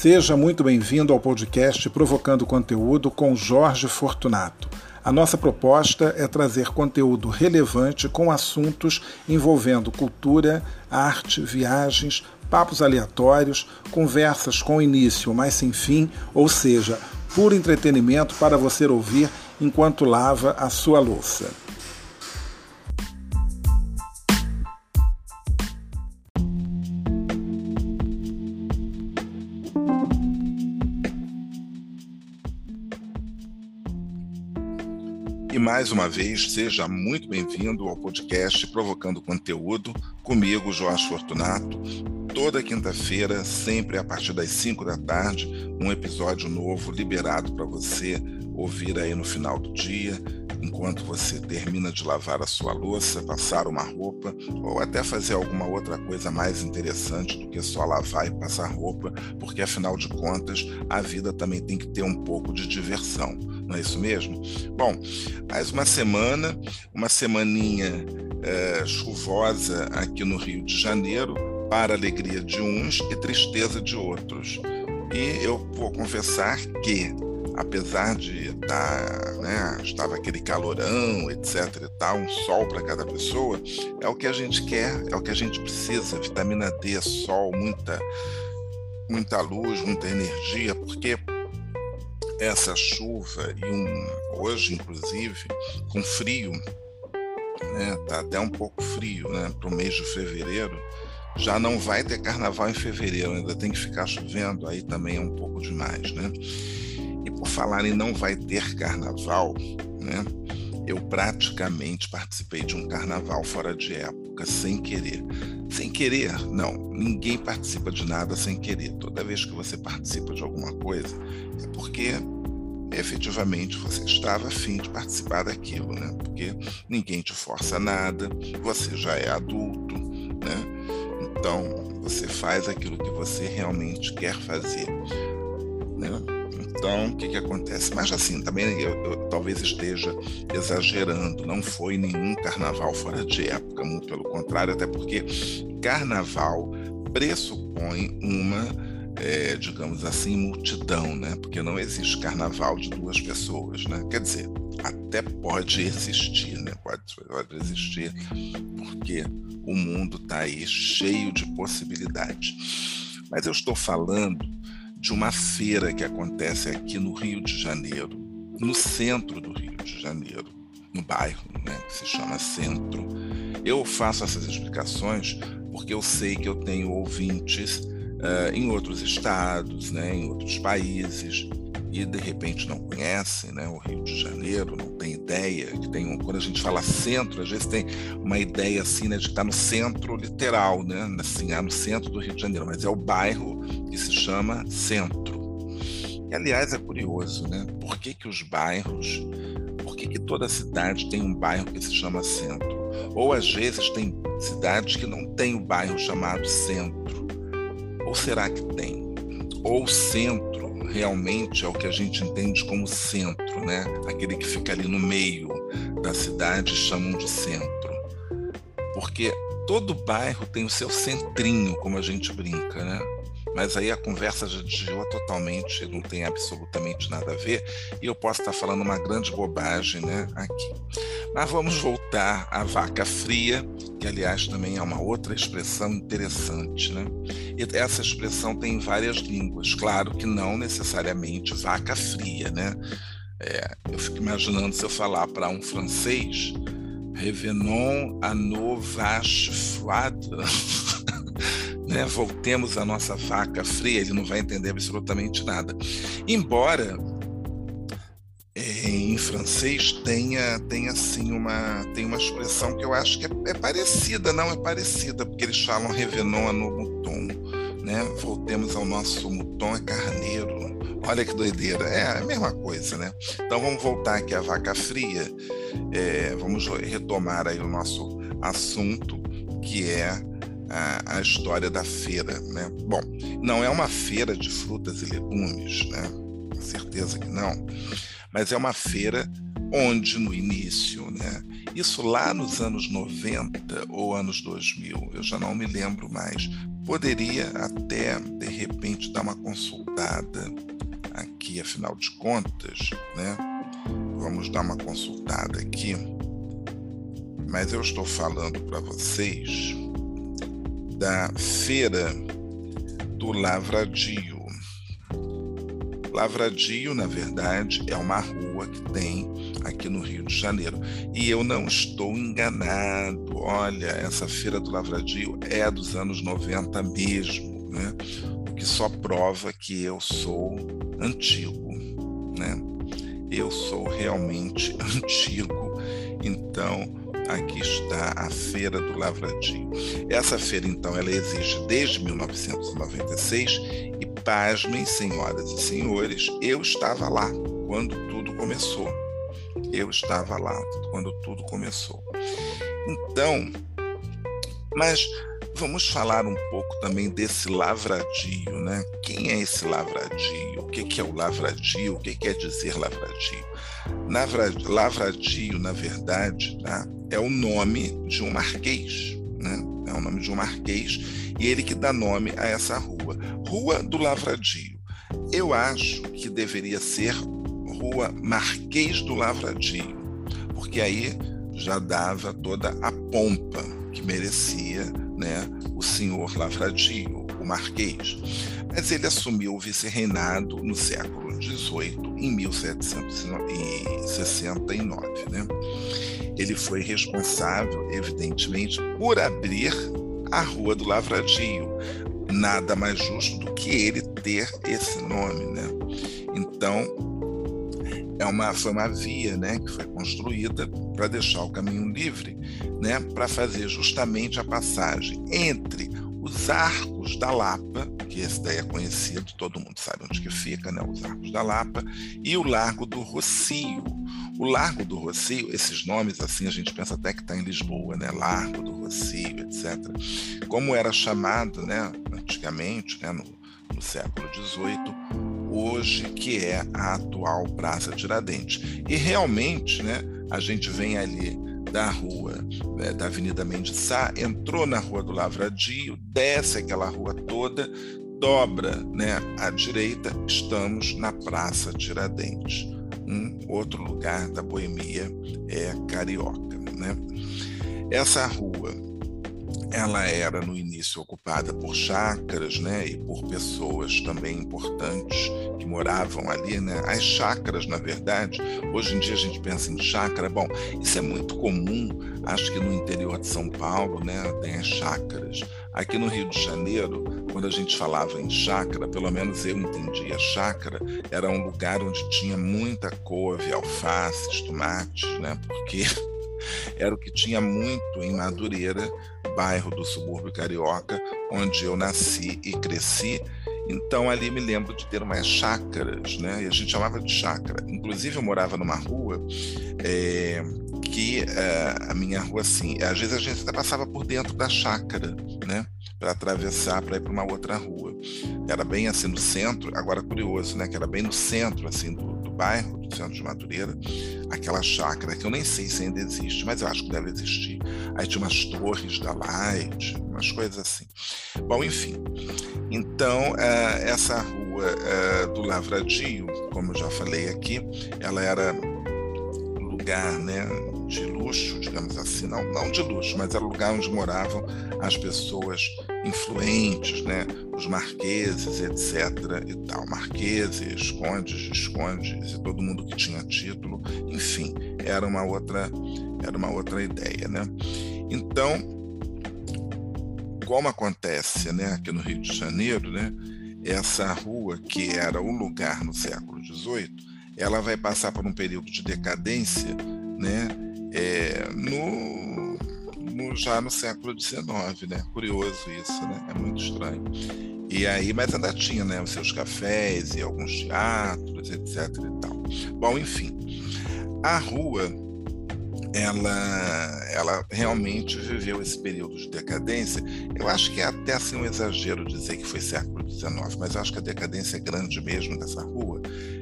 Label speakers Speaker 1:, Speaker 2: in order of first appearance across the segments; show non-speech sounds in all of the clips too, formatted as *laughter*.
Speaker 1: Seja muito bem-vindo ao podcast Provocando Conteúdo com Jorge Fortunato. A nossa proposta é trazer conteúdo relevante com assuntos envolvendo cultura, arte, viagens, papos aleatórios, conversas com início, mas sem fim, ou seja, puro entretenimento para você ouvir enquanto lava a sua louça. Mais uma vez, seja muito bem-vindo ao podcast Provocando Conteúdo, comigo, Jorge Fortunato. Toda quinta-feira, sempre a partir das 5 da tarde, um episódio novo liberado para você ouvir aí no final do dia, enquanto você termina de lavar a sua louça, passar uma roupa ou até fazer alguma outra coisa mais interessante do que só lavar e passar roupa, porque afinal de contas a vida também tem que ter um pouco de diversão não é isso mesmo? Bom, mais uma semana, uma semaninha é, chuvosa aqui no Rio de Janeiro, para alegria de uns e tristeza de outros. E eu vou confessar que, apesar de estar, tá, né, estava aquele calorão, etc e tal, um sol para cada pessoa, é o que a gente quer, é o que a gente precisa, vitamina D, sol, muita muita luz, muita energia, porque essa chuva e um, hoje, inclusive, com frio, né, tá até um pouco frio né, para o mês de fevereiro, já não vai ter carnaval em fevereiro, ainda tem que ficar chovendo, aí também é um pouco demais, né? E por falar em não vai ter carnaval, né? Eu praticamente participei de um carnaval fora de época, sem querer. Sem querer, não. Ninguém participa de nada sem querer. Toda vez que você participa de alguma coisa, é porque efetivamente você estava afim de participar daquilo, né? Porque ninguém te força nada, você já é adulto, né? Então você faz aquilo que você realmente quer fazer, né? Então, o que, que acontece? Mas assim, também eu, eu, talvez esteja exagerando, não foi nenhum carnaval fora de época, muito pelo contrário, até porque carnaval pressupõe uma é, digamos assim, multidão, né? Porque não existe carnaval de duas pessoas, né? Quer dizer, até pode existir, né? Pode, pode existir, porque o mundo está aí cheio de possibilidades. Mas eu estou falando de uma feira que acontece aqui no Rio de Janeiro, no centro do Rio de Janeiro, no bairro, né, que se chama Centro. Eu faço essas explicações porque eu sei que eu tenho ouvintes uh, em outros estados, né, em outros países, e de repente não conhecem né, o Rio de Janeiro, não tem ideia, que tem um, quando a gente fala centro, às vezes tem uma ideia assim, né, de estar no centro literal, né, assim, ah, no centro do Rio de Janeiro, mas é o bairro que se chama centro. E aliás é curioso, né? Por que, que os bairros, por que, que toda cidade tem um bairro que se chama centro? Ou às vezes tem cidades que não tem o um bairro chamado centro. Ou será que tem? Ou centro realmente é o que a gente entende como centro, né? Aquele que fica ali no meio da cidade chamam de centro. Porque todo bairro tem o seu centrinho, como a gente brinca, né? Mas aí a conversa já desviou totalmente, não tem absolutamente nada a ver, e eu posso estar falando uma grande bobagem né, aqui. Mas vamos voltar à vaca fria, que aliás também é uma outra expressão interessante. Né? E essa expressão tem várias línguas, claro que não necessariamente vaca fria. Né? É, eu fico imaginando se eu falar para um francês, Revenons à nos *laughs* vaches. Né, voltemos à nossa vaca fria, ele não vai entender absolutamente nada. Embora é, em francês tenha, tenha assim uma, tem uma expressão que eu acho que é, é parecida, não é parecida, porque eles falam revenons à nos moutons, né? Voltemos ao nosso mouton, é carneiro. Olha que doideira, é a mesma coisa, né? Então vamos voltar aqui à vaca fria, é, vamos retomar aí o nosso assunto, que é a, a, história da feira, né? Bom, não é uma feira de frutas e legumes, né? Com certeza que não. Mas é uma feira onde no início, né? Isso lá nos anos 90 ou anos 2000, eu já não me lembro mais. poderia até, de repente, dar uma consultada aqui, afinal de contas, né? Vamos dar uma consultada aqui. Mas eu estou falando para vocês da Feira do Lavradio. Lavradio, na verdade, é uma rua que tem aqui no Rio de Janeiro. E eu não estou enganado. Olha, essa Feira do Lavradio é dos anos 90 mesmo, né? O que só prova que eu sou antigo, né? Eu sou realmente *laughs* antigo. Então, aqui está a Feira do Lavradio. Essa feira, então, ela existe desde 1996 e, pasmem, senhoras e senhores, eu estava lá quando tudo começou. Eu estava lá quando tudo começou. Então, mas vamos falar um pouco também desse lavradio, né? Quem é esse lavradio? O que é o lavradio? O que quer dizer lavradio? Lavradio, na verdade, tá? É o nome de um marquês, né? É o nome de um marquês e ele que dá nome a essa rua. Rua do Lavradio. Eu acho que deveria ser Rua Marquês do Lavradio, porque aí já dava toda a pompa que merecia né, o senhor Lavradio, o Marquês. Mas ele assumiu o vice-reinado no século XVIII, em 1769. Né? Ele foi responsável, evidentemente, por abrir a Rua do Lavradio. Nada mais justo do que ele ter esse nome. Né? Então, é uma, foi uma via né, que foi construída para deixar o caminho livre, né, para fazer justamente a passagem entre os arcos da Lapa, que esse daí é conhecido, todo mundo sabe onde que fica, né, os arcos da Lapa, e o Largo do Rocio. O Largo do Rocio, esses nomes assim a gente pensa até que está em Lisboa, né, Largo do Rocio, etc. Como era chamado, né, antigamente, né, no, no século XVIII, hoje, que é a atual Praça Tiradentes. E realmente, né, a gente vem ali da rua né, da Avenida Mendes Sá, entrou na Rua do Lavradio, desce aquela rua toda, dobra né, à direita, estamos na Praça Tiradentes. Um outro lugar da boemia é carioca. Né? Essa rua ela era no início ocupada por chácaras, né, e por pessoas também importantes que moravam ali, né? As chácaras, na verdade, hoje em dia a gente pensa em chácara, bom, isso é muito comum, acho que no interior de São Paulo, né, tem as chácaras. Aqui no Rio de Janeiro, quando a gente falava em chácara, pelo menos eu entendia chácara, era um lugar onde tinha muita couve, alfaces, tomates, né? Porque era o que tinha muito em Madureira, bairro do subúrbio carioca, onde eu nasci e cresci. Então ali me lembro de ter umas chácaras, né? E a gente chamava de chácara. Inclusive eu morava numa rua é, que é, a minha rua assim, às vezes a gente até passava por dentro da chácara, né? Para atravessar para ir para uma outra rua. Era bem assim no centro. Agora curioso, né? Que era bem no centro assim do, bairro, do centro de Madureira aquela chácara, que eu nem sei se ainda existe, mas eu acho que deve existir. Aí tinha umas torres da Light, umas coisas assim. Bom, enfim. Então, é, essa rua é, do Lavradio, como eu já falei aqui, ela era lugar né, de luxo, digamos assim, não, não de luxo, mas era o lugar onde moravam as pessoas influentes, né, os marqueses, etc. e tal, marqueses, condes, viscondes e todo mundo que tinha título, enfim, era uma outra, era uma outra ideia, né? Então, como acontece, né, aqui no Rio de Janeiro, né, essa rua que era o lugar no século XVIII, ela vai passar por um período de decadência, né, é, no, no, já no século XIX, né? Curioso isso, né? É muito estranho. E aí, mas ainda tinha, né, os seus cafés e alguns teatros, etc. e tal. Bom, enfim, a rua ela, ela realmente viveu esse período de decadência. Eu acho que é até assim um exagero dizer que foi século XIX, mas acho que a decadência é grande mesmo dessa rua.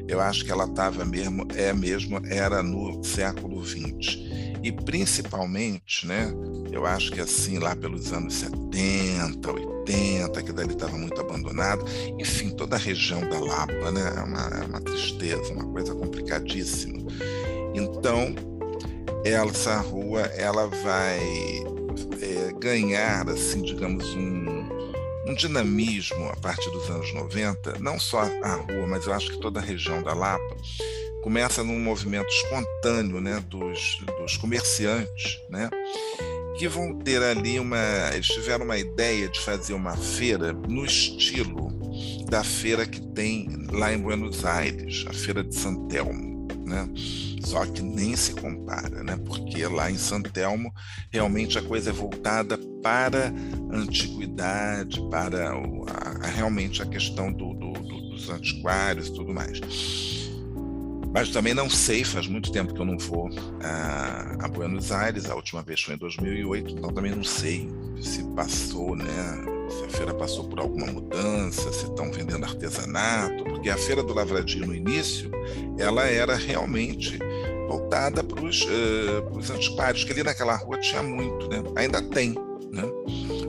Speaker 1: Eu acho que ela estava mesmo, é mesmo, era no século XX. E principalmente, né, eu acho que assim, lá pelos anos 70, 80, que dali estava muito abandonado, enfim, toda a região da Lapa, né, é uma, é uma tristeza, uma coisa complicadíssima. Então, essa rua, ela vai é, ganhar, assim, digamos, um, um dinamismo a partir dos anos 90, não só a rua, mas eu acho que toda a região da Lapa, começa num movimento espontâneo né, dos, dos comerciantes, né, que vão ter ali uma. Eles tiveram uma ideia de fazer uma feira no estilo da feira que tem lá em Buenos Aires, a Feira de Santelmo. Né? Só que nem se compara, né? porque lá em Santelmo realmente a coisa é voltada para a antiguidade, para a, a, realmente a questão do, do, do, dos antiquários e tudo mais. Mas também não sei, faz muito tempo que eu não vou a, a Buenos Aires, a última vez foi em 2008, então também não sei se passou, né? Se a feira passou por alguma mudança, se estão vendendo artesanato, porque a feira do Lavradio no início, ela era realmente voltada para os uh, antiquários, que ali naquela rua tinha muito, né? Ainda tem, né?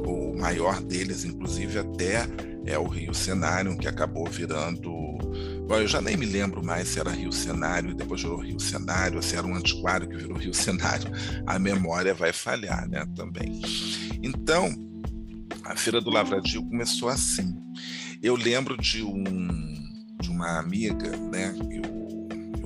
Speaker 1: O maior deles, inclusive, até é o Rio Cenário, que acabou virando Bom, eu já nem me lembro mais se era Rio Cenário e depois virou Rio Cenário, se era um antiquário que virou Rio Cenário. A memória vai falhar, né, também. Então, a Feira do Lavradio começou assim. Eu lembro de, um, de uma amiga, né, que o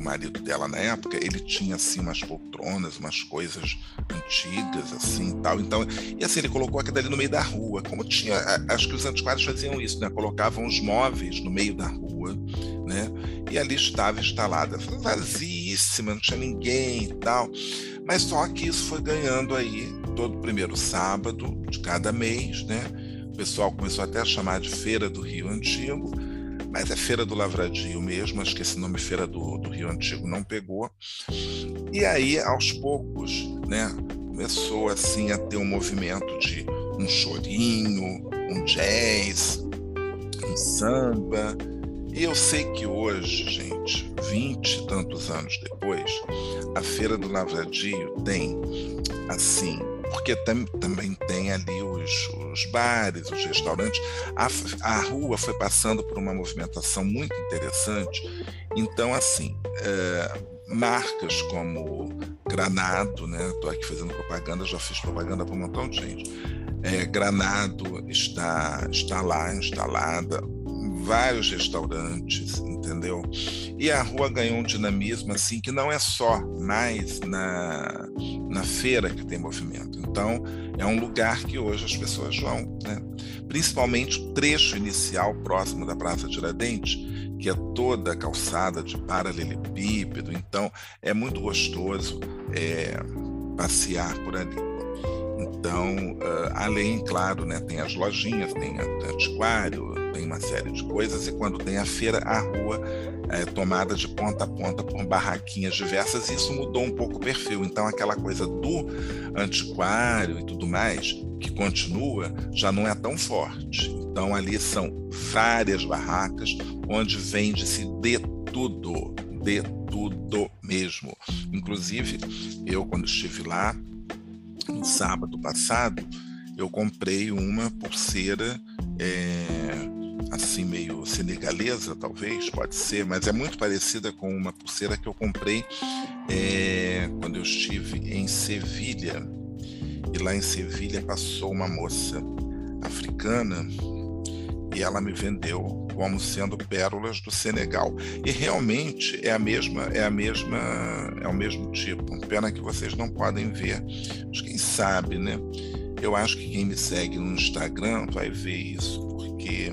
Speaker 1: o marido dela na época, ele tinha assim umas poltronas, umas coisas antigas assim, tal. Então, e assim ele colocou aquilo ali no meio da rua, como tinha, acho que os antiquários faziam isso, né? Colocavam os móveis no meio da rua, né? E ali estava instalada, vazíssima, não tinha ninguém e tal. Mas só que isso foi ganhando aí todo primeiro sábado de cada mês, né? O pessoal começou até a chamar de Feira do Rio Antigo mas é Feira do Lavradio mesmo, acho que esse nome Feira do, do Rio Antigo não pegou. E aí, aos poucos, né, começou assim a ter um movimento de um chorinho, um jazz, um samba. E eu sei que hoje, gente, vinte e tantos anos depois, a Feira do Lavradio tem, assim, porque tam, também tem ali os, os bares, os restaurantes. A, a, rua foi passando por uma movimentação muito interessante. Então, assim, é, marcas como Granado, né? Estou aqui fazendo propaganda, já fiz propaganda para um montão de gente. É, Granado está, está lá instalada, vários restaurantes, entendeu? E a rua ganhou um dinamismo assim que não é só mais na, na feira que tem movimento. Então, é um lugar que hoje as pessoas vão, né? principalmente o trecho inicial próximo da Praça Tiradentes, que é toda calçada de paralelepípedo. Então, é muito gostoso é, passear por ali. Então, uh, além, claro, né, tem as lojinhas, tem antiquário, tem uma série de coisas, e quando tem a feira, a rua é tomada de ponta a ponta por barraquinhas diversas, e isso mudou um pouco o perfil. Então, aquela coisa do antiquário e tudo mais, que continua, já não é tão forte. Então, ali são várias barracas onde vende-se de tudo, de tudo mesmo. Inclusive, eu, quando estive lá, no sábado passado, eu comprei uma pulseira é, assim meio senegalesa, talvez, pode ser, mas é muito parecida com uma pulseira que eu comprei é, quando eu estive em Sevilha. E lá em Sevilha passou uma moça africana e ela me vendeu como sendo pérolas do Senegal. E realmente é a mesma, é a mesma, é o mesmo tipo. Pena que vocês não podem ver. Mas quem sabe, né? Eu acho que quem me segue no Instagram vai ver isso, porque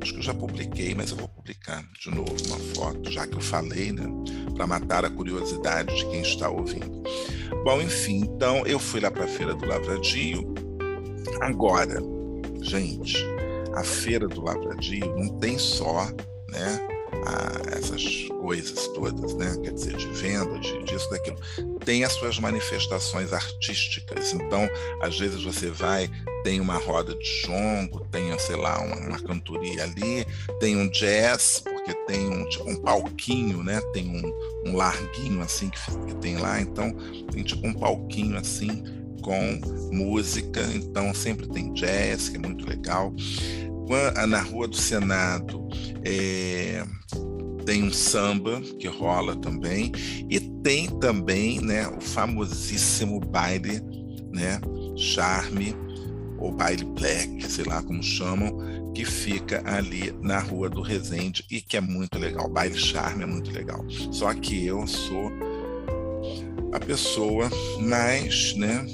Speaker 1: acho que eu já publiquei, mas eu vou publicar de novo uma foto, já que eu falei, né? Para matar a curiosidade de quem está ouvindo. Bom, enfim, então eu fui lá para a Feira do Lavradio. Agora, gente, a Feira do Lavradio não tem só, né? A, essas coisas todas, né? Quer dizer, de venda, de, disso, daquilo. Tem as suas manifestações artísticas. Então, às vezes você vai, tem uma roda de jongo, tem, sei lá, uma, uma cantoria ali, tem um jazz, porque tem um, tipo, um palquinho, né? Tem um, um larguinho assim que, que tem lá, então tem tipo um palquinho assim com música, então sempre tem jazz, que é muito legal. Na Rua do Senado é, tem um samba que rola também, e tem também né, o famosíssimo baile, né, Charme, ou baile black, sei lá como chamam, que fica ali na Rua do Resende e que é muito legal. O baile Charme é muito legal. Só que eu sou a pessoa mais, né,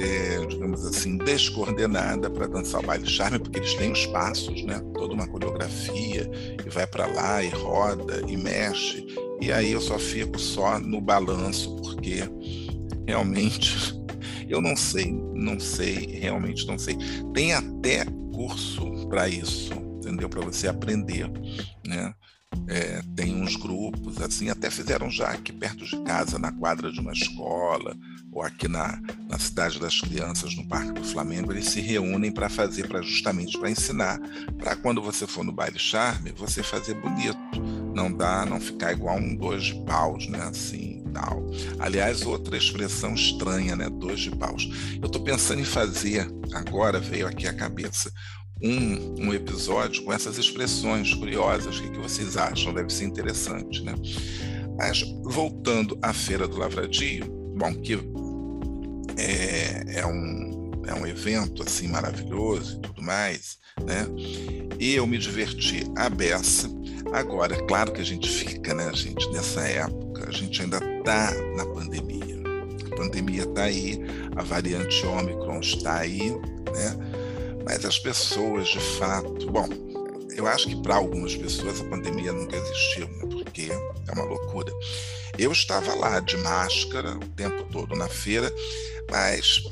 Speaker 1: é, digamos assim, descoordenada para dançar o baile charme, porque eles têm os passos, né? Toda uma coreografia, e vai para lá, e roda, e mexe. E aí eu só fico só no balanço, porque realmente *laughs* eu não sei, não sei, realmente não sei. Tem até curso para isso, entendeu? Para você aprender, né? É, tem uns grupos assim, até fizeram já aqui perto de casa, na quadra de uma escola, ou aqui na, na cidade das crianças, no Parque do Flamengo, eles se reúnem para fazer, para justamente para ensinar, para quando você for no baile charme, você fazer bonito, não dá, não ficar igual um dois de paus, né, assim, tal. Aliás, outra expressão estranha, né, dois de paus. Eu estou pensando em fazer, agora veio aqui a cabeça, um, um episódio com essas expressões curiosas. O que, que vocês acham? Deve ser interessante, né? Mas, voltando à Feira do Lavradio, bom, que é, é, um, é um evento assim maravilhoso e tudo mais, né? E eu me diverti a beça. Agora, é claro que a gente fica, né, gente, nessa época, a gente ainda está na pandemia. A pandemia está aí, a variante Ômicron está aí, né? Mas as pessoas, de fato, bom, eu acho que para algumas pessoas a pandemia nunca existiu, né? porque é uma loucura. Eu estava lá de máscara o tempo todo na feira, mas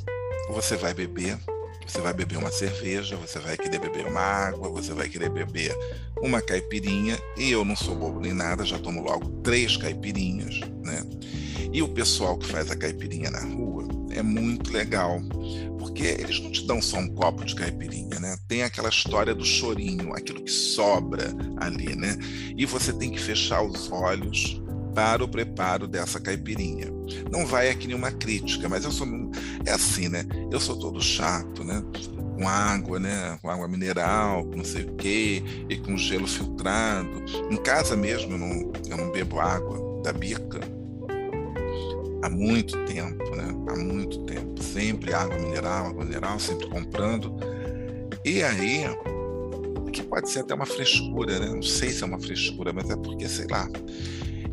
Speaker 1: você vai beber, você vai beber uma cerveja, você vai querer beber uma água, você vai querer beber uma caipirinha, e eu não sou bobo nem nada, já tomo logo três caipirinhas, né? E o pessoal que faz a caipirinha na rua é muito legal, porque eles não te dão só um copo de caipirinha, né? Tem aquela história do chorinho, aquilo que sobra ali, né? E você tem que fechar os olhos para o preparo dessa caipirinha. Não vai aqui nenhuma crítica, mas eu sou é assim, né? Eu sou todo chato, né? Com água, né? Com água mineral, com não sei o quê, e com gelo filtrado. Em casa mesmo eu não, eu não bebo água da bica, há muito tempo, né? Há muito tempo. Sempre água mineral, água mineral, sempre comprando. E aí, que pode ser até uma frescura, né? Não sei se é uma frescura, mas é porque, sei lá.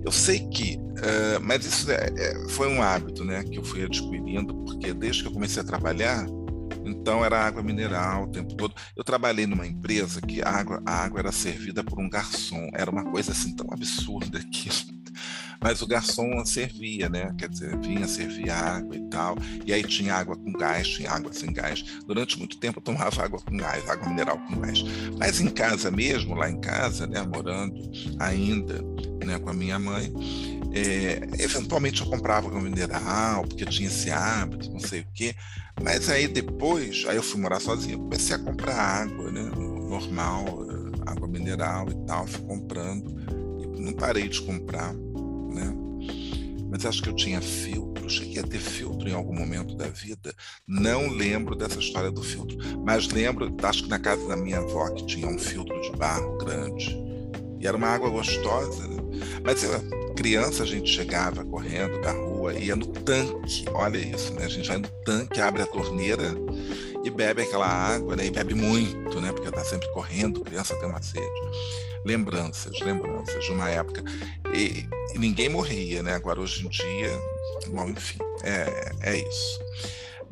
Speaker 1: Eu sei que, uh, mas isso é, é, foi um hábito, né? Que eu fui adquirindo, porque desde que eu comecei a trabalhar, então era água mineral o tempo todo. Eu trabalhei numa empresa que a água, a água era servida por um garçom. Era uma coisa assim tão absurda *laughs* que mas o garçom servia, né? Quer dizer, vinha servir água e tal. E aí tinha água com gás, tinha água sem gás. Durante muito tempo eu tomava água com gás, água mineral com gás. Mas em casa mesmo, lá em casa, né, morando ainda, né, com a minha mãe, é, eventualmente eu comprava água mineral, porque tinha esse hábito, não sei o quê. Mas aí depois, aí eu fui morar sozinho, comecei a comprar água, né, normal, água mineral e tal, fui comprando. E não parei de comprar né? Mas acho que eu tinha filtro, cheguei a ter filtro em algum momento da vida. Não lembro dessa história do filtro, mas lembro, acho que na casa da minha avó que tinha um filtro de barro grande. E era uma água gostosa, né? Mas eu, criança a gente chegava correndo da rua, ia no tanque, olha isso, né? A gente vai no tanque, abre a torneira e bebe aquela água, né? E bebe muito, né? Porque tá sempre correndo, criança tem uma sede lembranças, lembranças de uma época. E, e, ninguém morria, né? Agora, hoje em dia, bom, enfim, é, é isso.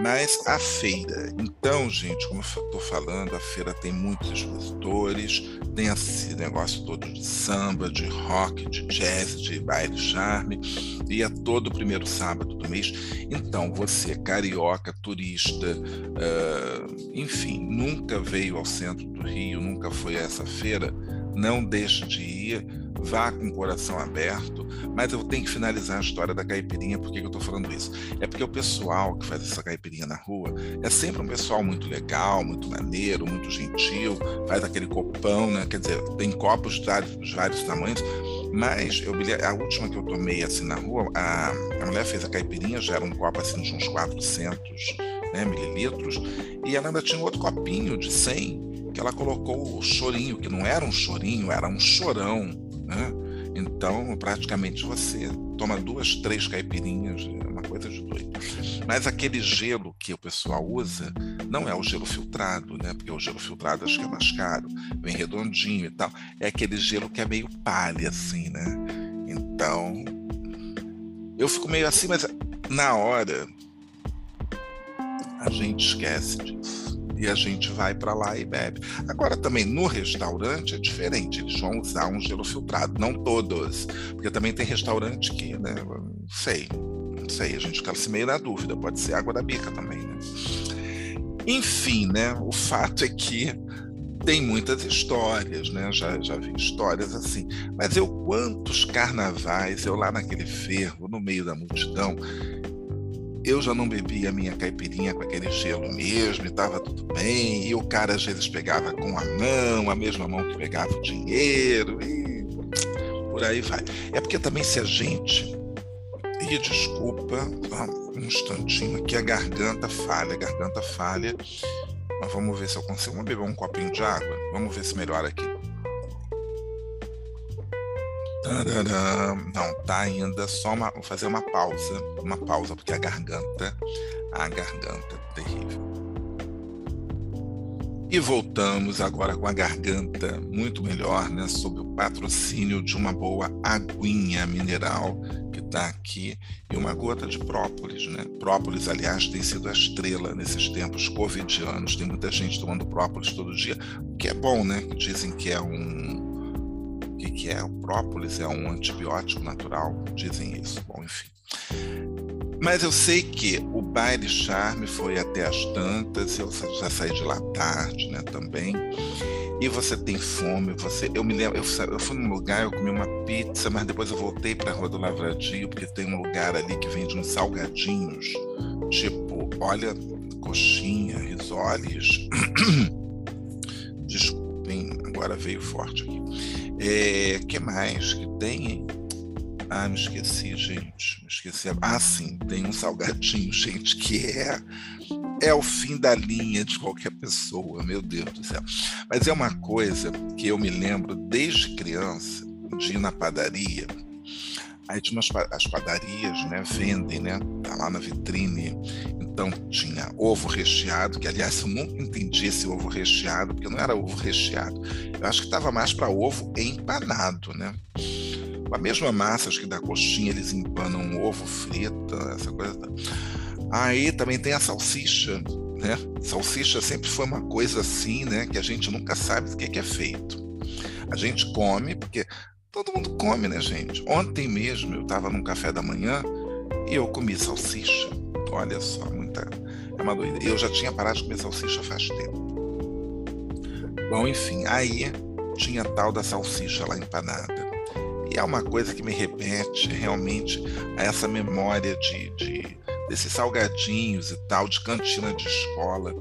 Speaker 1: Mas a feira, então, gente, como eu estou falando, a feira tem muitos expositores, tem esse negócio todo de samba, de rock, de jazz, de baile charme, e é todo primeiro sábado do mês. Então, você, carioca, turista, uh, enfim, nunca veio ao centro do Rio, nunca foi a essa feira, não deixe de ir, vá com o coração aberto, mas eu tenho que finalizar a história da caipirinha. Por que, eu estou falando isso? É porque o pessoal que faz essa caipirinha na rua é sempre um pessoal muito legal, muito maneiro, muito gentil, faz aquele copão, né? Quer dizer, tem copos de vários, vários tamanhos, mas eu a última que eu tomei assim na rua, a, a mulher fez a caipirinha, já era um copo assim de uns 400 né, mililitros, e ela ainda tinha outro copinho de 100 que ela colocou o chorinho, que não era um chorinho, era um chorão. Né? Então, praticamente você toma duas, três caipirinhas, é uma coisa de doido. Mas aquele gelo que o pessoal usa não é o gelo filtrado, né? Porque o gelo filtrado acho que é mais caro, vem redondinho e tal. É aquele gelo que é meio palha, assim, né? Então, eu fico meio assim, mas na hora a gente esquece disso. E a gente vai para lá e bebe. Agora, também no restaurante é diferente, eles vão usar um gelo filtrado, não todos. Porque também tem restaurante que, né, não sei, não sei, a gente fica assim meio na dúvida, pode ser água da bica também, né? Enfim, né, o fato é que tem muitas histórias, né? Já, já vi histórias assim. Mas eu, quantos carnavais, eu lá naquele ferro, no meio da multidão, eu já não bebia a minha caipirinha com aquele gelo mesmo, e estava tudo bem, e o cara às vezes pegava com a mão, a mesma mão que pegava o dinheiro, e por aí vai. É porque também se a gente. E desculpa, um instantinho aqui, a garganta falha, a garganta falha. Mas vamos ver se eu consigo. Vamos beber um copinho de água? Vamos ver se melhora aqui. Não, tá ainda só uma. Vou fazer uma pausa. Uma pausa, porque a garganta. A garganta é terrível. E voltamos agora com a garganta muito melhor, né? Sob o patrocínio de uma boa aguinha mineral que está aqui e uma gota de própolis, né? Própolis, aliás, tem sido a estrela nesses tempos covidianos. Tem muita gente tomando própolis todo dia, o que é bom, né? Dizem que é um que, que é o própolis, é um antibiótico natural, dizem isso. Bom, enfim. Mas eu sei que o baile charme foi até as tantas, eu já saí de lá tarde, né, também. E você tem fome, você, eu me lembro, eu, eu fui num lugar, eu comi uma pizza, mas depois eu voltei para a Rua do Lavradio, porque tem um lugar ali que vende uns salgadinhos, tipo, olha, coxinha, risoles. *coughs* Desculpem, agora veio forte aqui. É, que mais que tem? Ah, me esqueci, gente. Me esqueci. Ah, sim, tem um salgadinho, *laughs* gente, que é é o fim da linha de qualquer pessoa, meu Deus do céu. Mas é uma coisa que eu me lembro desde criança de ir na padaria. Aí tinha umas, as padarias, né, vendem, né, tá lá na vitrine então tinha ovo recheado, que aliás eu nunca entendi esse ovo recheado, porque não era ovo recheado. Eu acho que estava mais para ovo empanado, né? Com a mesma massa acho que da coxinha eles empanam ovo frito, essa coisa. Aí também tem a salsicha, né? Salsicha sempre foi uma coisa assim, né? Que a gente nunca sabe do que é feito. A gente come, porque todo mundo come, né, gente? Ontem mesmo eu estava num café da manhã e eu comi salsicha. Olha só, muita. É uma doida. Eu já tinha parado de comer salsicha faz tempo. Bom, enfim, aí tinha tal da salsicha lá empanada. E é uma coisa que me repete realmente a essa memória de, de desses salgadinhos e tal, de cantina de escola.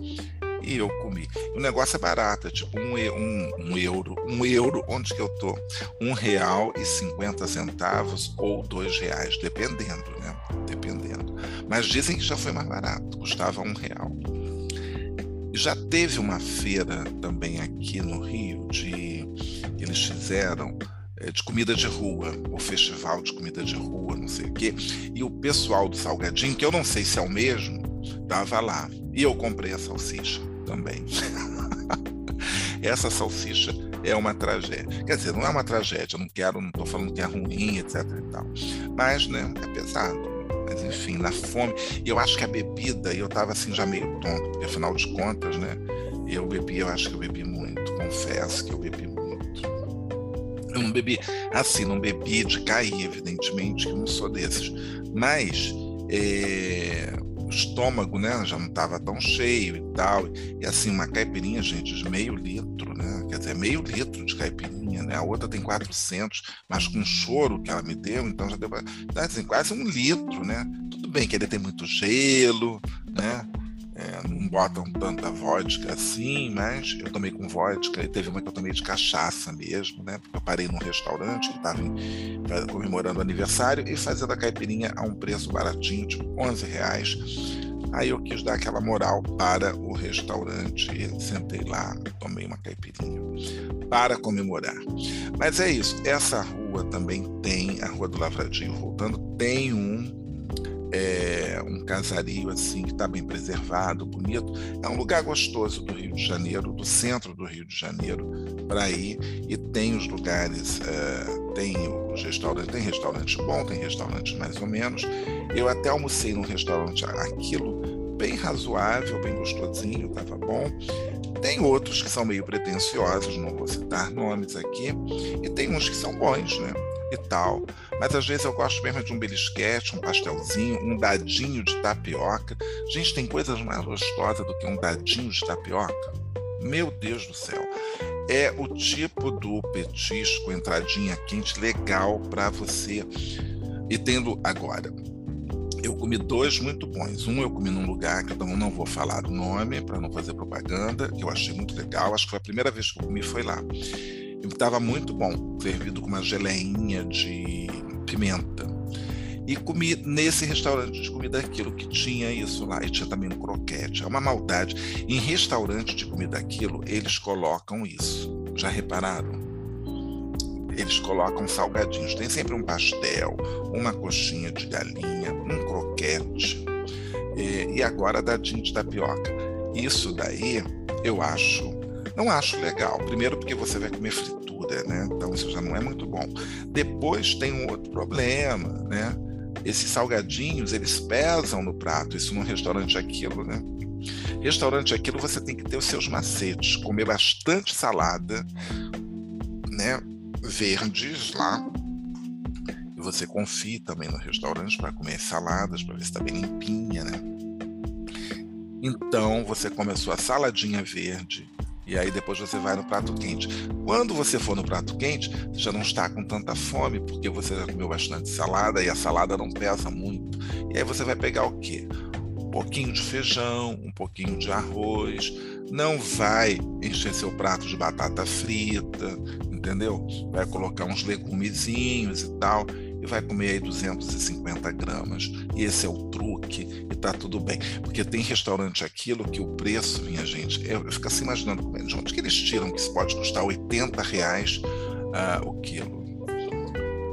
Speaker 1: E eu comi. O negócio é barato, é tipo um, um, um euro. Um euro, onde que eu tô? Um real e cinquenta centavos ou dois reais, dependendo, né? Dependendo. Mas dizem que já foi mais barato, custava um real. Já teve uma feira também aqui no Rio de eles fizeram eh, de comida de rua, o festival de comida de rua, não sei o quê. E o pessoal do Salgadinho, que eu não sei se é o mesmo, estava lá. E eu comprei a salsicha também. *laughs* Essa salsicha é uma tragédia. Quer dizer, não é uma tragédia, eu não quero, não estou falando que é ruim, etc. E tal. Mas, né, é pesado mas enfim, na fome. E eu acho que a bebida, eu estava assim já meio tonto, porque afinal de contas, né? Eu bebi, eu acho que eu bebi muito, confesso que eu bebi muito. Eu não bebi, assim, não bebi de cair, evidentemente, que não sou desses. Mas é, estômago, né, já não estava tão cheio e tal. E assim, uma caipirinha, gente, de meio litro, né? Quer dizer, meio litro de caipirinha, né? A outra tem 400, mas com choro que ela me deu, então já deu então, assim, quase um litro, né? Tudo bem que ele tem muito gelo, né? É, não botam tanta vodka assim, mas eu tomei com vodka e teve uma que eu tomei de cachaça mesmo, né? Porque eu parei num restaurante que estava comemorando o aniversário e fazendo a caipirinha a um preço baratinho, tipo 11 reais. Aí eu quis dar aquela moral para o restaurante sentei lá, tomei uma caipirinha para comemorar. Mas é isso, essa rua também tem, a Rua do Lavradio, voltando, tem um é, um casario assim que está bem preservado, bonito. É um lugar gostoso do Rio de Janeiro, do centro do Rio de Janeiro, para ir. E tem os lugares, é, tem os restaurantes, tem restaurante bom, tem restaurante mais ou menos. Eu até almocei num restaurante aquilo bem razoável, bem gostosinho, estava bom. Tem outros que são meio pretensiosos, não vou citar nomes aqui, e tem uns que são bons, né? E tal. Mas às vezes eu gosto mesmo de um belisquete, um pastelzinho, um dadinho de tapioca. Gente, tem coisas mais gostosas do que um dadinho de tapioca? Meu Deus do céu. É o tipo do petisco, entradinha quente, legal para você. E tendo agora, eu comi dois muito bons. Um eu comi num lugar que eu não vou falar o nome para não fazer propaganda, que eu achei muito legal. Acho que foi a primeira vez que eu comi foi lá. Estava muito bom, servido com uma geleinha de pimenta. E comi nesse restaurante de comida aquilo que tinha isso lá. E tinha também um croquete. É uma maldade. Em restaurante de comida aquilo, eles colocam isso. Já repararam? Eles colocam salgadinhos. Tem sempre um pastel, uma coxinha de galinha, um croquete. E, e agora dadinho de tapioca. Isso daí eu acho não acho legal. Primeiro porque você vai comer fritura, né? Então isso já não é muito bom. Depois tem um outro problema, né? Esses salgadinhos, eles pesam no prato. Isso num restaurante aquilo, né? Restaurante aquilo você tem que ter os seus macetes, comer bastante salada, né? Verdes lá. E você confia também no restaurante para comer saladas, para ver se está bem limpinha, né? Então você come a sua saladinha verde, e aí depois você vai no prato quente. Quando você for no prato quente, você já não está com tanta fome, porque você já comeu bastante salada e a salada não pesa muito. E aí você vai pegar o quê? Um pouquinho de feijão, um pouquinho de arroz. Não vai encher seu prato de batata frita, entendeu? Vai colocar uns legumezinhos e tal e vai comer aí 250 gramas. E esse é o truque e tá tudo bem. Porque tem restaurante aquilo que o preço, minha gente, eu, eu fico assim imaginando de onde que eles tiram que isso pode custar 80 reais uh, o quilo.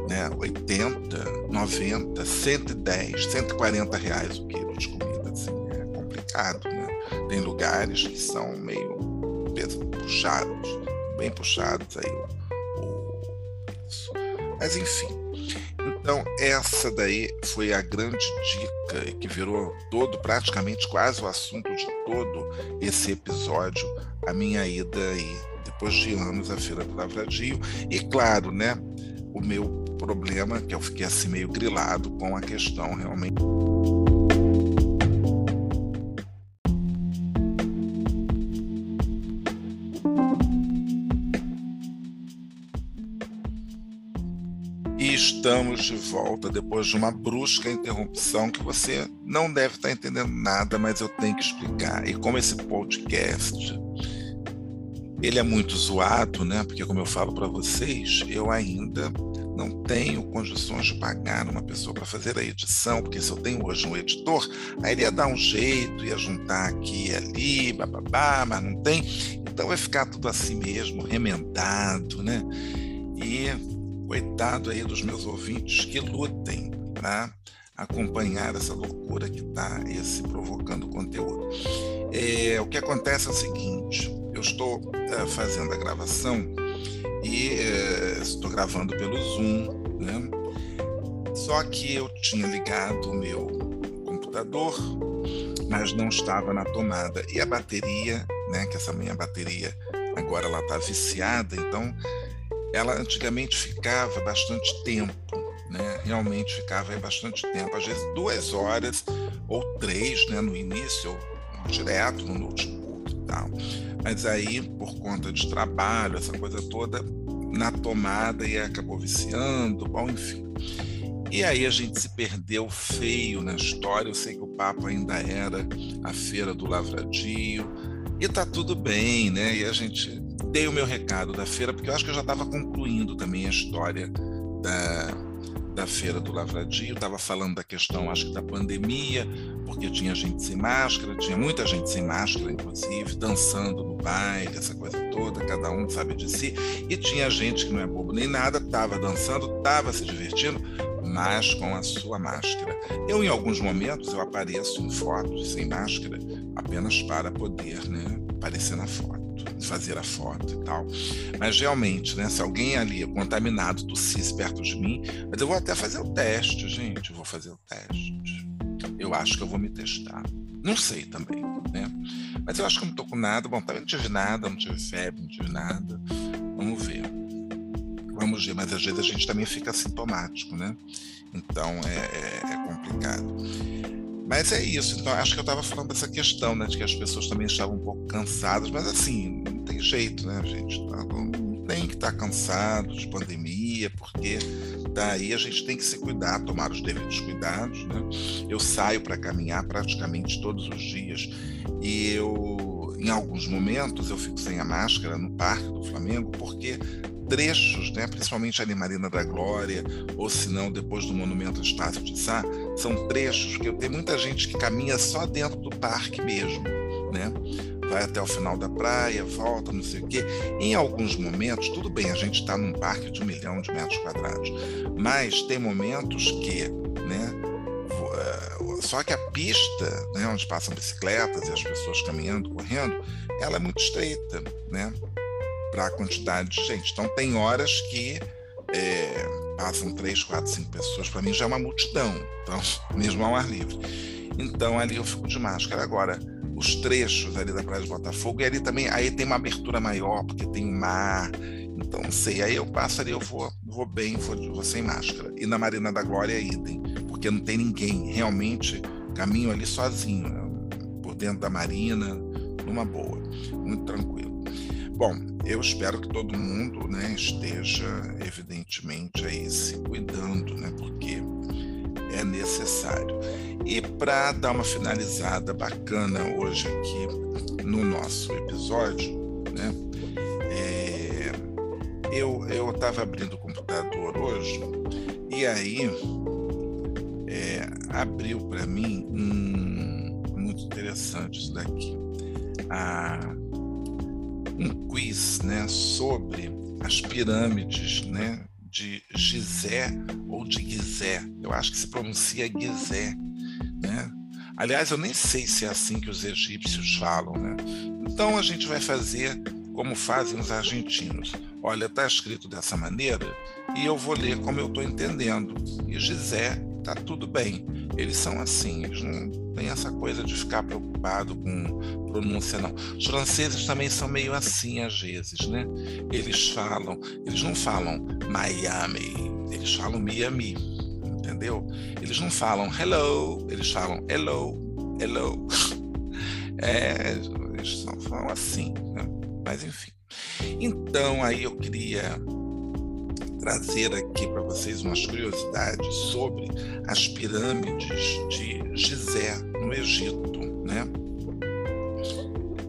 Speaker 1: Né? 80, 90, 110, 140 reais o quilo de comida. Assim, é complicado. Né? Tem lugares que são meio puxados, bem puxados aí o, o isso. Mas enfim, então, essa daí foi a grande dica que virou todo, praticamente quase o assunto de todo esse episódio, a minha ida aí, depois de anos, à Feira do Lavradio. E claro, né, o meu problema, que eu fiquei assim meio grilado com a questão realmente. Estamos de volta depois de uma brusca interrupção que você não deve estar entendendo nada, mas eu tenho que explicar. E como esse podcast ele é muito zoado, né? Porque como eu falo para vocês, eu ainda não tenho condições de pagar uma pessoa para fazer a edição, porque se eu tenho hoje um editor, aí ele ia dar um jeito, ia juntar aqui e ali, bababá, mas não tem. Então vai ficar tudo assim mesmo, remendado, né? E Coitado aí dos meus ouvintes que lutem para acompanhar essa loucura que está esse provocando conteúdo. É, o que acontece é o seguinte: eu estou é, fazendo a gravação e é, estou gravando pelo Zoom, né? Só que eu tinha ligado o meu computador, mas não estava na tomada e a bateria, né? Que essa minha bateria agora ela está viciada, então ela antigamente ficava bastante tempo, né? Realmente ficava bastante tempo, às vezes duas horas ou três, né? No início, direto no notebook. tal. Mas aí, por conta de trabalho, essa coisa toda, na tomada e acabou viciando, bom, enfim. E aí a gente se perdeu feio na história. Eu sei que o papo ainda era a feira do Lavradio e tá tudo bem, né? E a gente dei o meu recado da feira porque eu acho que eu já estava concluindo também a história da, da feira do Lavradio. Estava falando da questão, acho que da pandemia, porque tinha gente sem máscara, tinha muita gente sem máscara, inclusive, dançando no baile, essa coisa toda, cada um sabe de si. E tinha gente que não é bobo nem nada, estava dançando, estava se divertindo, mas com a sua máscara. Eu, em alguns momentos, eu apareço em fotos sem máscara apenas para poder né, aparecer na foto, fazer a foto e tal. Mas realmente, né, se alguém ali é contaminado tossisse perto de mim, mas eu vou até fazer o teste, gente, eu vou fazer o teste. Eu acho que eu vou me testar. Não sei também, né? Mas eu acho que eu não estou com nada. Bom, também não tive nada, não tive febre, não tive nada. Vamos ver vamos ver, mas às vezes a gente também fica sintomático, né? Então é, é, é complicado. Mas é isso, então acho que eu estava falando dessa questão, né, de que as pessoas também estavam um pouco cansadas, mas assim, não tem jeito, né, gente? Tá, não tem que estar tá cansado de pandemia, porque daí a gente tem que se cuidar, tomar os devidos cuidados, né? Eu saio para caminhar praticamente todos os dias e eu, em alguns momentos, eu fico sem a máscara no Parque do Flamengo, porque trechos, né, principalmente ali Marina da Glória, ou se não, depois do Monumento Estácio de Sá, são trechos que tenho muita gente que caminha só dentro do parque mesmo, né? Vai até o final da praia, volta, não sei o quê. Em alguns momentos, tudo bem, a gente está num parque de um milhão de metros quadrados, mas tem momentos que, né? Eh, só que a pista, né, onde passam bicicletas e as pessoas caminhando, correndo, ela é muito estreita, né? para a quantidade de gente. Então, tem horas que é, passam três, quatro, cinco pessoas, para mim já é uma multidão, então, *laughs* mesmo ao ar livre. Então, ali eu fico de máscara. Agora, os trechos ali da Praia de Botafogo, e ali também, aí tem uma abertura maior, porque tem mar, então não sei, aí eu passo ali, eu vou, vou bem, vou, vou sem máscara. E na Marina da Glória é idem, porque não tem ninguém, realmente caminho ali sozinho, né? por dentro da Marina, numa boa, muito tranquilo. Bom, eu espero que todo mundo né, esteja, evidentemente, aí se cuidando, né, porque é necessário. E para dar uma finalizada bacana hoje aqui no nosso episódio, né, é, eu estava abrindo o computador hoje e aí é, abriu para mim um muito interessante isso daqui. A um quiz né, sobre as pirâmides né, de Gizé ou de Gizé. Eu acho que se pronuncia Gizé. Né? Aliás, eu nem sei se é assim que os egípcios falam. Né? Então a gente vai fazer como fazem os argentinos. Olha, está escrito dessa maneira e eu vou ler como eu estou entendendo. E Gizé, está tudo bem. Eles são assim, eles não têm essa coisa de ficar preocupado com pronúncia, não. Os franceses também são meio assim às vezes, né? Eles falam, eles não falam Miami, eles falam Miami, entendeu? Eles não falam hello, eles falam hello, hello. *laughs* É, eles falam assim, né? Mas enfim. Então aí eu queria trazer aqui para vocês umas curiosidades sobre as pirâmides de Gizé no Egito, né?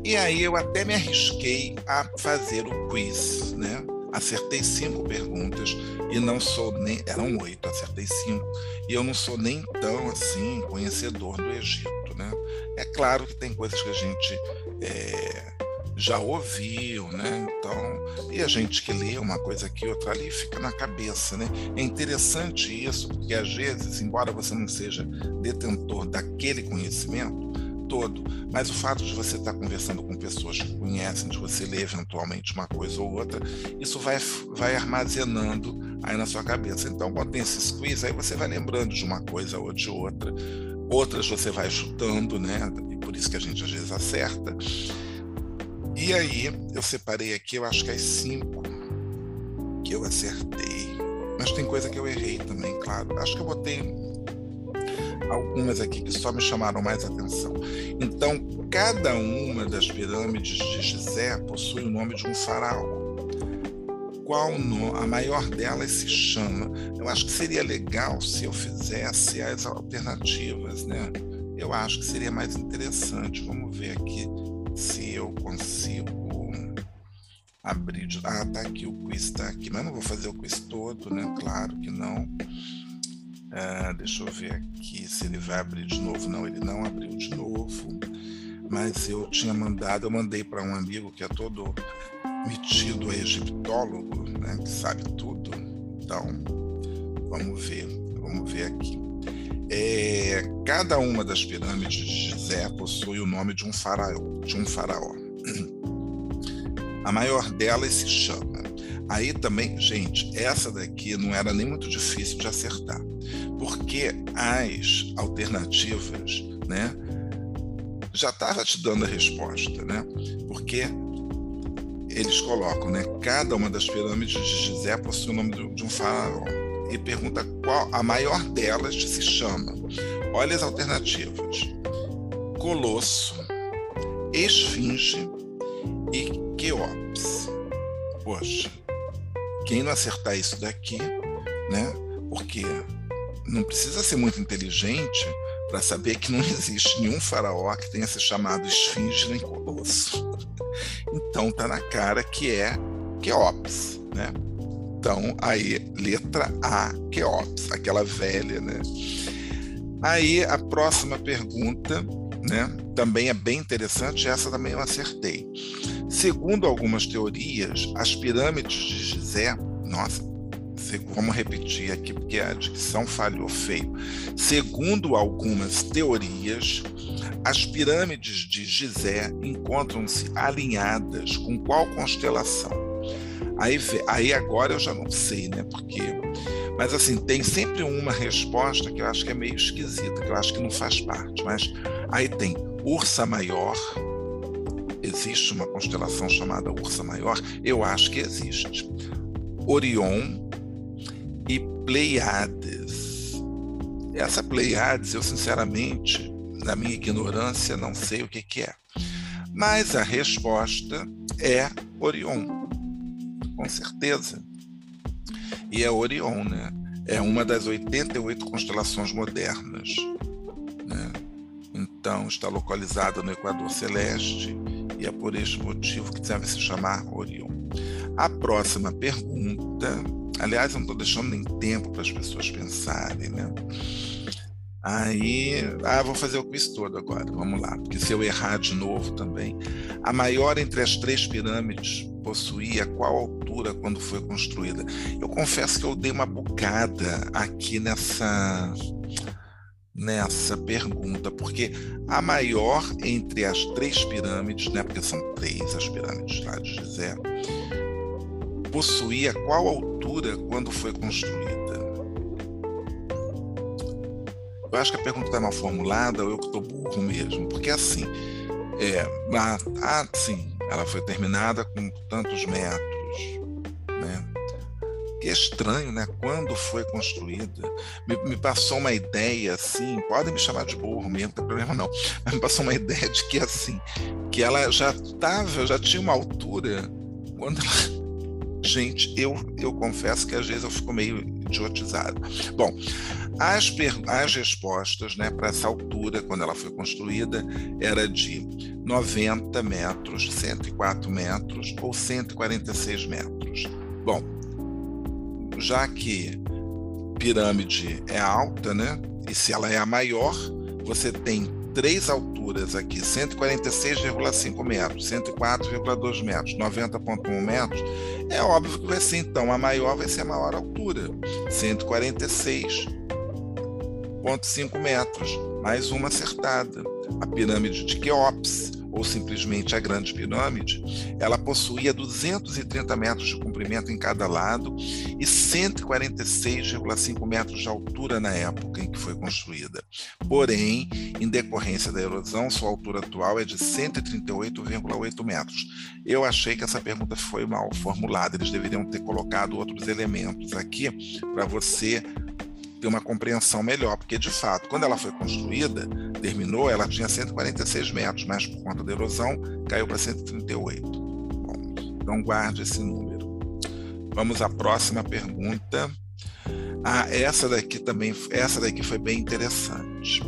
Speaker 1: E aí eu até me arrisquei a fazer o quiz, né? Acertei cinco perguntas e não sou nem. Eram oito, acertei cinco. E eu não sou nem tão assim conhecedor do Egito, né? É claro que tem coisas que a gente é, já ouviu, né? Então, e a gente que lê uma coisa aqui, outra ali, fica na cabeça, né? É interessante isso, porque às vezes, embora você não seja detentor daquele conhecimento todo, mas o fato de você estar conversando com pessoas que conhecem, de você ler eventualmente uma coisa ou outra, isso vai, vai armazenando aí na sua cabeça. Então, quando tem esses quiz, aí você vai lembrando de uma coisa ou de outra, outras você vai chutando, né? E por isso que a gente às vezes acerta. E aí, eu separei aqui, eu acho que as cinco que eu acertei. Mas tem coisa que eu errei também, claro. Acho que eu botei algumas aqui que só me chamaram mais atenção. Então, cada uma das pirâmides de Gizé possui o nome de um faraó. Qual no, a maior delas se chama? Eu acho que seria legal se eu fizesse as alternativas, né? Eu acho que seria mais interessante. Vamos ver aqui se eu consigo abrir. Ah, tá aqui, o quiz está aqui, mas não vou fazer o quiz todo, né? Claro que não. Ah, deixa eu ver aqui se ele vai abrir de novo. Não, ele não abriu de novo. Mas eu tinha mandado, eu mandei para um amigo que é todo metido a egiptólogo, né, que sabe tudo. Então, vamos ver, vamos ver aqui. É, cada uma das pirâmides de Gizé possui o nome de um faraó, de um faraó. *clears throat* A maior delas se chama. Aí também, gente, essa daqui não era nem muito difícil de acertar porque as alternativas, né, já estava te dando a resposta, né? Porque eles colocam, né, cada uma das pirâmides de Gizé possui o nome de um faraó e pergunta qual a maior delas se chama. Olha as alternativas: Colosso, Esfinge e Queops. Poxa, quem não acertar isso daqui, né? Porque não precisa ser muito inteligente para saber que não existe nenhum faraó que tenha se chamado esfinge nem colosso. Então tá na cara que é Queops, né? Então aí letra A, Queops, aquela velha, né? Aí a próxima pergunta, né? Também é bem interessante, essa também eu acertei. Segundo algumas teorias, as pirâmides de Gizé, nossa, vamos repetir aqui porque a dicção falhou feio. Segundo algumas teorias, as pirâmides de Gizé encontram-se alinhadas com qual constelação? Aí, aí agora eu já não sei, né? Porque, mas assim tem sempre uma resposta que eu acho que é meio esquisita, que eu acho que não faz parte. Mas aí tem Ursa Maior. Existe uma constelação chamada Ursa Maior? Eu acho que existe. Orion e Pleiades. Essa Pleiades, eu sinceramente, na minha ignorância, não sei o que, que é. Mas a resposta é Orion, com certeza. E é Orion, né? É uma das 88 constelações modernas. Né? Então, está localizada no Equador Celeste e é por este motivo que deve se chamar Orion. A próxima pergunta Aliás, eu não estou deixando nem tempo para as pessoas pensarem, né? Aí, ah, vou fazer o quiz todo agora, vamos lá, porque se eu errar de novo também. A maior entre as três pirâmides possuía qual altura quando foi construída? Eu confesso que eu dei uma bugada aqui nessa nessa pergunta, porque a maior entre as três pirâmides, né, porque são três as pirâmides lá de Gizé, possuía qual altura quando foi construída? Eu acho que a pergunta está mal formulada ou eu que estou burro mesmo, porque assim, é, ah, sim, ela foi terminada com tantos metros, né? Que é estranho, né? Quando foi construída, me, me, passou uma ideia assim, podem me chamar de burro mesmo, não tem problema não, mas me passou uma ideia de que assim, que ela já estava, já tinha uma altura quando ela Gente, eu, eu confesso que às vezes eu fico meio idiotizado. Bom, as, as respostas né, para essa altura, quando ela foi construída, era de 90 metros, 104 metros ou 146 metros. Bom, já que pirâmide é alta, né? E se ela é a maior, você tem três alturas aqui, 146,5 metros, 104,2 metros, 90,1 metros, é óbvio que vai ser então, a maior vai ser a maior altura, 146,5 metros, mais uma acertada. A pirâmide de Queops, ou simplesmente a Grande Pirâmide, ela possuía 230 metros de comprimento em cada lado e 146,5 metros de altura na época em que foi construída. Porém, em decorrência da erosão, sua altura atual é de 138,8 metros. Eu achei que essa pergunta foi mal formulada, eles deveriam ter colocado outros elementos aqui para você ter uma compreensão melhor, porque de fato, quando ela foi construída, terminou, ela tinha 146 metros, mas por conta da erosão caiu para 138. Bom, então guarde esse número. Vamos à próxima pergunta. Ah, essa daqui também, essa daqui foi bem interessante.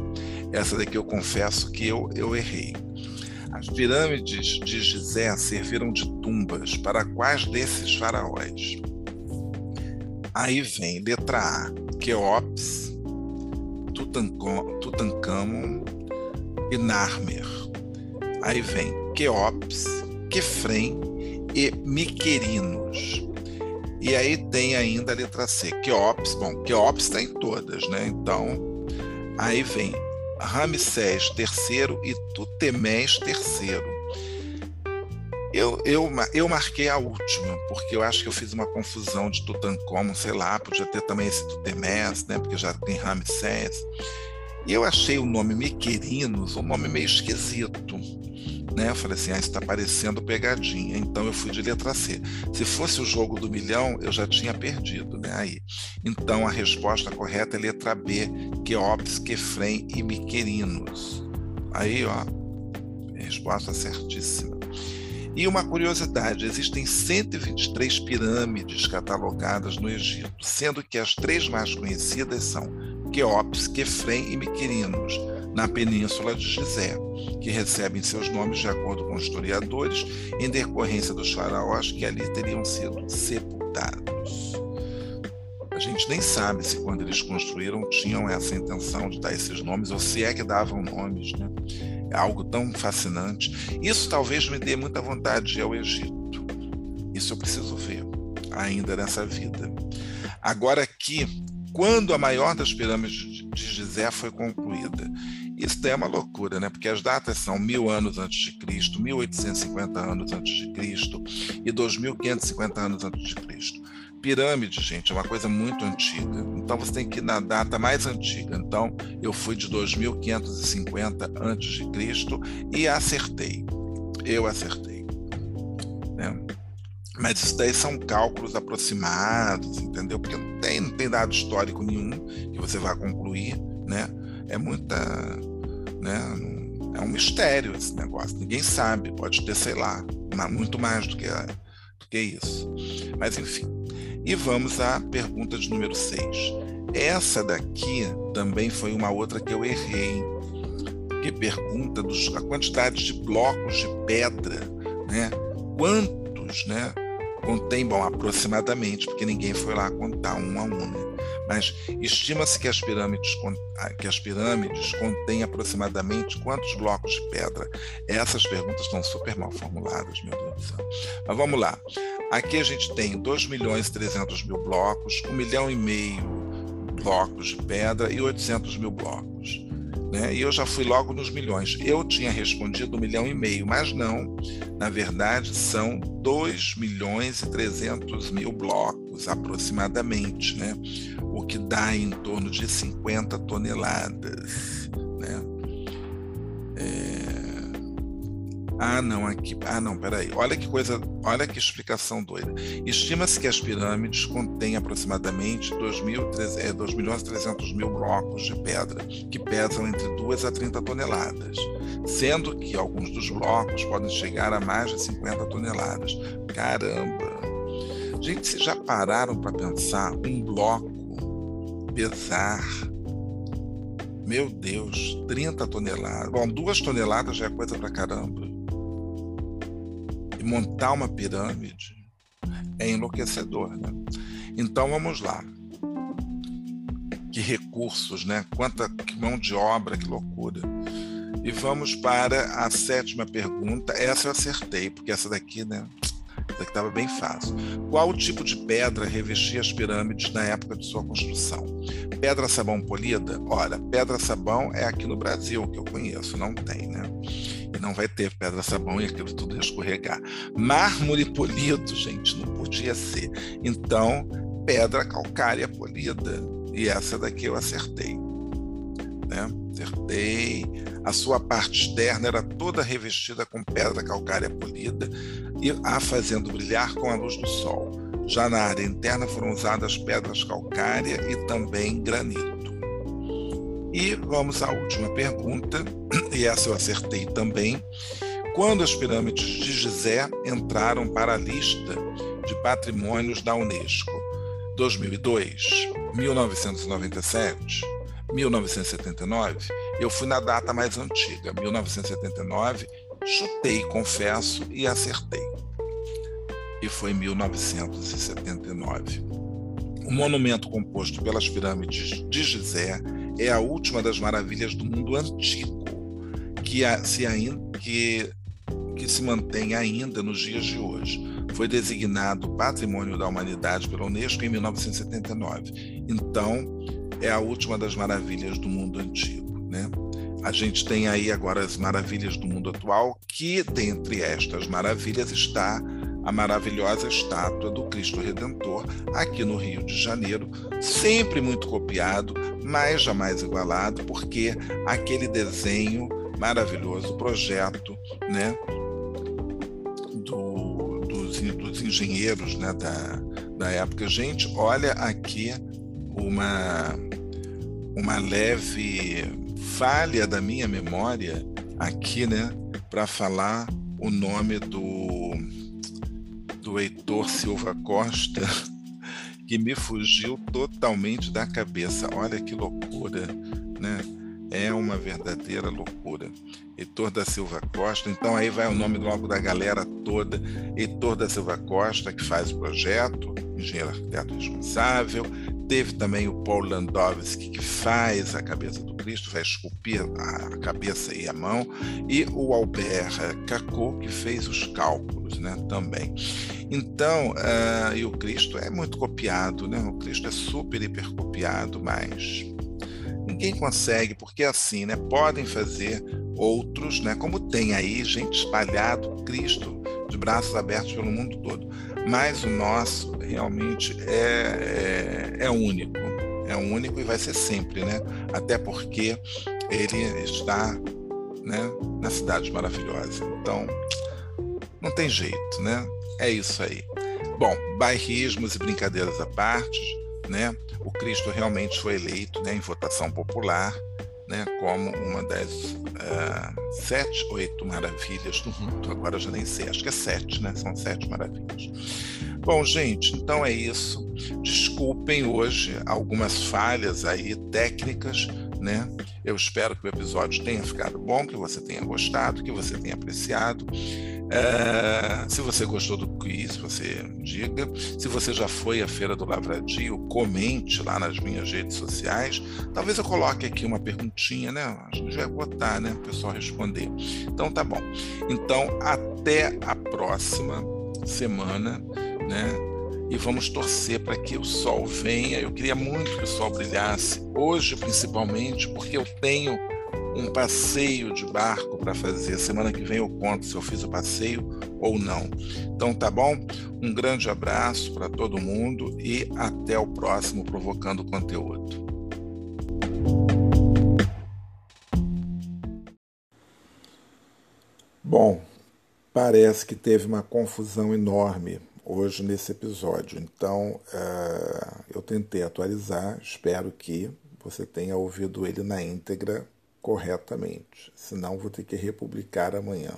Speaker 1: Essa daqui eu confesso que eu, eu errei. As pirâmides de Gizé serviram de tumbas para quais desses faraós? Aí vem letra A, Queops, Tutankhamon e Narmer. Aí vem Queops, Quefrem e Miquerinos. E aí tem ainda a letra C, Queops. Bom, Queops está em todas, né? Então, aí vem Ramsés III e Tutemés III. Eu, eu, eu marquei a última, porque eu acho que eu fiz uma confusão de Tutankhamon, sei lá, podia ter também esse Tutemés, né, porque já tem Ramsés. E eu achei o nome Miquerinos um nome meio esquisito. Né? Eu falei assim, ah, está parecendo pegadinha. Então eu fui de letra C. Se fosse o jogo do milhão, eu já tinha perdido, né? Aí. Então a resposta correta é letra B, Queops, Quefrem e Miquerinos. Aí, ó, resposta certíssima. E uma curiosidade: existem 123 pirâmides catalogadas no Egito, sendo que as três mais conhecidas são Queops, Quefrem e Miquerinos na península de Gizé, que recebem seus nomes de acordo com historiadores, em decorrência dos faraós que ali teriam sido sepultados. A gente nem sabe se quando eles construíram tinham essa intenção de dar esses nomes, ou se é que davam nomes, né? Algo tão fascinante. Isso talvez me dê muita vontade de ir ao Egito. Isso eu preciso ver ainda nessa vida. Agora aqui, quando a maior das pirâmides de Gizé foi concluída isso é uma loucura, né? Porque as datas são mil anos antes de Cristo, 1850 anos antes de Cristo e 2550 anos antes de Cristo. Pirâmide, gente, é uma coisa muito antiga. Então você tem que ir na data mais antiga. Então eu fui de 2550 antes de Cristo e acertei. Eu acertei. Né? Mas isso daí são cálculos aproximados, entendeu? Porque não tem, não tem dado histórico nenhum que você vá concluir, né? É muita né? É um mistério esse negócio, ninguém sabe, pode ter, sei lá, muito mais do que, do que isso. Mas enfim. E vamos à pergunta de número 6. Essa daqui também foi uma outra que eu errei, que pergunta dos, a quantidade de blocos de pedra, né? Quantos, né? Contém, bom, aproximadamente, porque ninguém foi lá contar um a um. Né? mas estima-se que as pirâmides ah, que as pirâmides contêm aproximadamente quantos blocos de pedra? Essas perguntas estão super mal formuladas, meu Deus do céu. Mas vamos lá. Aqui a gente tem 2 milhões e 300 mil blocos, 1 milhão e meio blocos de pedra e 800 mil blocos. Né? E eu já fui logo nos milhões. Eu tinha respondido um milhão e meio, mas não. Na verdade, são 2 milhões e 300 mil blocos, aproximadamente, né? o que dá em torno de 50 toneladas. Né? É... Ah, não, aqui. Ah, não, peraí. Olha que coisa, olha que explicação doida. Estima-se que as pirâmides contêm aproximadamente 2, mil, 2 milhões e 300 mil blocos de pedra, que pesam entre 2 a 30 toneladas, sendo que alguns dos blocos podem chegar a mais de 50 toneladas. Caramba! Gente, vocês já pararam para pensar um bloco pesar meu Deus, 30 toneladas. Bom, duas toneladas já é coisa pra caramba e montar uma pirâmide é enlouquecedor, né? Então vamos lá. Que recursos, né? Quanta mão de obra, que loucura. E vamos para a sétima pergunta. Essa eu acertei, porque essa daqui, né? Essa estava bem fácil. Qual tipo de pedra revestia as pirâmides na época de sua construção? Pedra sabão polida? Olha, pedra sabão é aqui no Brasil que eu conheço, não tem, né? E não vai ter pedra sabão e aquilo tudo escorregar. Mármore polido, gente, não podia ser. Então, pedra calcária polida. E essa daqui eu acertei. Né? Acertei. A sua parte externa era toda revestida com pedra calcária polida e a fazendo brilhar com a luz do sol. Já na área interna foram usadas pedras calcária e também granito. E vamos à última pergunta, *clears throat* e essa eu acertei também. Quando as pirâmides de Gizé entraram para a lista de patrimônios da Unesco? 2002, 1997, 1979? Eu fui na data mais antiga, 1979, chutei, confesso, e acertei. E foi 1979. O monumento composto pelas pirâmides de Gizé é a última das maravilhas do mundo antigo, que, se, ainda, que, que se mantém ainda nos dias de hoje. Foi designado Patrimônio da Humanidade pela Unesco em 1979. Então, é a última das maravilhas do mundo antigo. Né? A gente tem aí agora as maravilhas do mundo atual, que dentre estas maravilhas está a maravilhosa estátua do Cristo Redentor, aqui no Rio de Janeiro, sempre muito copiado, mas jamais igualado, porque aquele desenho maravilhoso, projeto né, do, dos, dos engenheiros né, da, da época. Gente, olha aqui uma, uma leve falha da minha memória aqui, né, para falar o nome do do Heitor Silva Costa, que me fugiu totalmente da cabeça. Olha que loucura, né? É uma verdadeira loucura. Heitor da Silva Costa, então aí vai o nome logo da galera toda. Heitor da Silva Costa, que faz o projeto, engenheiro arquiteto responsável. Teve também o Paul Landowski, que faz a cabeça do Cristo, vai esculpir a cabeça e a mão. E o Albert Cacot, que fez os cálculos né, também. Então, uh, e o Cristo é muito copiado, né? O Cristo é super, hiper copiado, mas ninguém consegue, porque é assim, né? Podem fazer outros, né? Como tem aí gente espalhado, Cristo de braços abertos pelo mundo todo. Mas o nosso realmente é, é, é único. É único e vai ser sempre, né? Até porque ele está né, na cidade maravilhosa. Então, não tem jeito, né? É isso aí. Bom, bairrismos e brincadeiras à parte, né? O Cristo realmente foi eleito né, em votação popular né, como uma das uh, sete, oito maravilhas do mundo. Agora eu já nem sei, acho que é sete, né? São sete maravilhas. Bom, gente, então é isso. Desculpem hoje algumas falhas aí técnicas, né? Eu espero que o episódio tenha ficado bom, que você tenha gostado, que você tenha apreciado. É, se você gostou do quiz, você diga. Se você já foi à Feira do Lavradio, comente lá nas minhas redes sociais. Talvez eu coloque aqui uma perguntinha, né? A gente vai botar, né? O pessoal responder. Então tá bom. Então, até a próxima semana, né? E vamos torcer para que o sol venha. Eu queria muito que o sol brilhasse, hoje principalmente, porque eu tenho um passeio de barco para fazer. Semana que vem eu conto se eu fiz o passeio ou não. Então tá bom? Um grande abraço para todo mundo e até o próximo Provocando Conteúdo. Bom, parece que teve uma confusão enorme hoje nesse episódio. Então, uh, eu tentei atualizar, espero que você tenha ouvido ele na íntegra corretamente. Senão, vou ter que republicar amanhã.